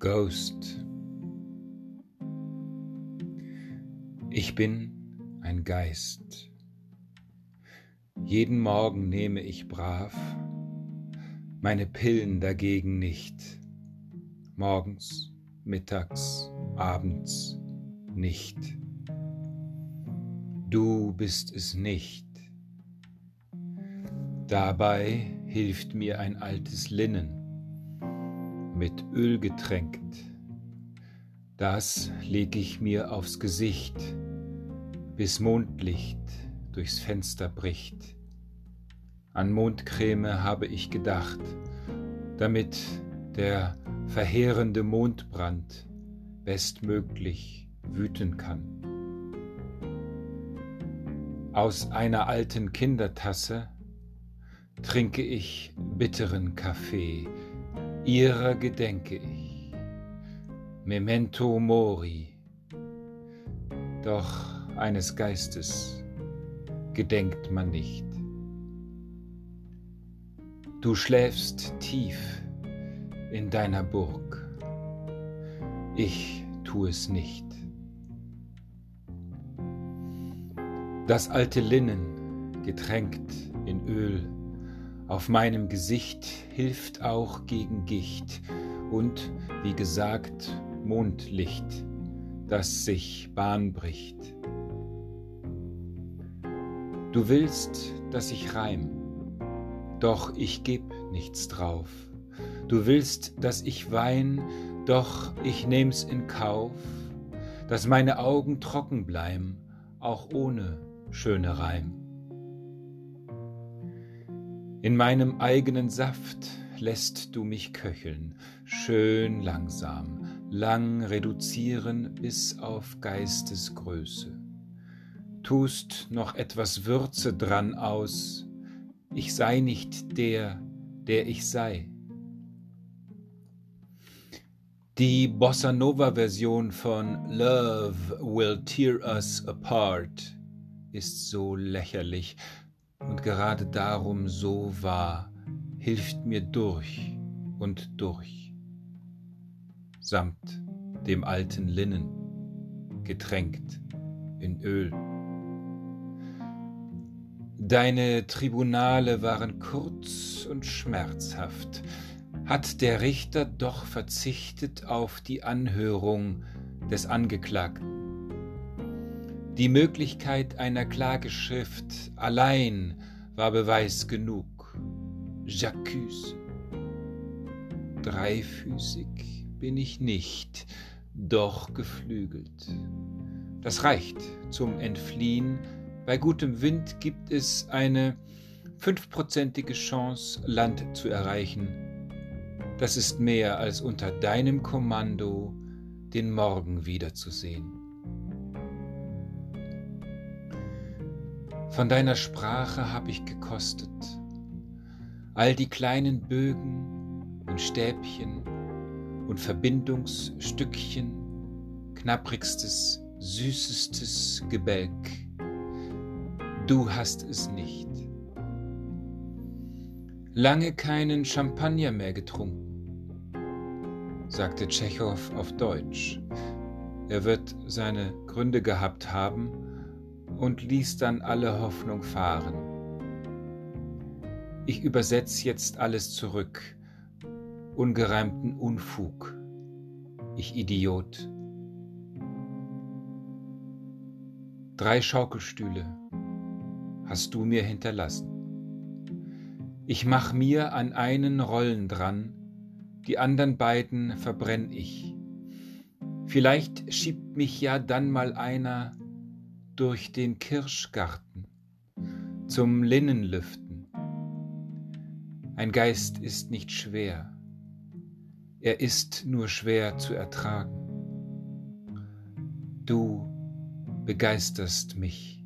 Ghost. Ich bin ein Geist. Jeden Morgen nehme ich brav, meine Pillen dagegen nicht. Morgens, mittags, abends nicht. Du bist es nicht. Dabei hilft mir ein altes Linnen, mit Öl getränkt. Das leg ich mir aufs Gesicht, bis Mondlicht durchs Fenster bricht. An Mondcreme habe ich gedacht, damit der verheerende Mondbrand bestmöglich wüten kann. Aus einer alten Kindertasse trinke ich bitteren Kaffee, ihrer gedenke ich. Memento mori. Doch eines Geistes gedenkt man nicht. Du schläfst tief in deiner Burg. Ich tu es nicht. Das alte Linnen, getränkt in Öl, auf meinem Gesicht hilft auch gegen Gicht und, wie gesagt, Mondlicht, das sich Bahn bricht. Du willst, dass ich reim, doch ich geb nichts drauf. Du willst, dass ich wein, doch ich nehm's in Kauf, dass meine Augen trocken bleiben, auch ohne schöne Reim. In meinem eigenen Saft lässt du mich köcheln, schön langsam, lang reduzieren bis auf Geistesgröße. Tust noch etwas Würze dran aus, ich sei nicht der, der ich sei. Die Bossa Nova Version von Love Will Tear Us Apart ist so lächerlich, und gerade darum so wahr, hilft mir durch und durch, samt dem alten Linnen, getränkt in Öl. Deine Tribunale waren kurz und schmerzhaft, hat der Richter doch verzichtet auf die Anhörung des Angeklagten. Die Möglichkeit einer Klageschrift allein war Beweis genug. J'accuse. Dreifüßig bin ich nicht, doch geflügelt. Das reicht zum Entfliehen. Bei gutem Wind gibt es eine fünfprozentige Chance, Land zu erreichen. Das ist mehr als unter deinem Kommando den Morgen wiederzusehen. Von deiner Sprache hab ich gekostet, all die kleinen Bögen und Stäbchen und Verbindungsstückchen, knapprigstes, süßestes Gebälk. Du hast es nicht. Lange keinen Champagner mehr getrunken, sagte Tschechow auf Deutsch. Er wird seine Gründe gehabt haben, und ließ dann alle Hoffnung fahren. Ich übersetze jetzt alles zurück, ungereimten Unfug, ich Idiot. Drei Schaukelstühle hast du mir hinterlassen. Ich mach mir an einen Rollen dran, die anderen beiden verbrenn ich. Vielleicht schiebt mich ja dann mal einer durch den Kirschgarten zum Linnenlüften. Ein Geist ist nicht schwer, er ist nur schwer zu ertragen. Du begeisterst mich.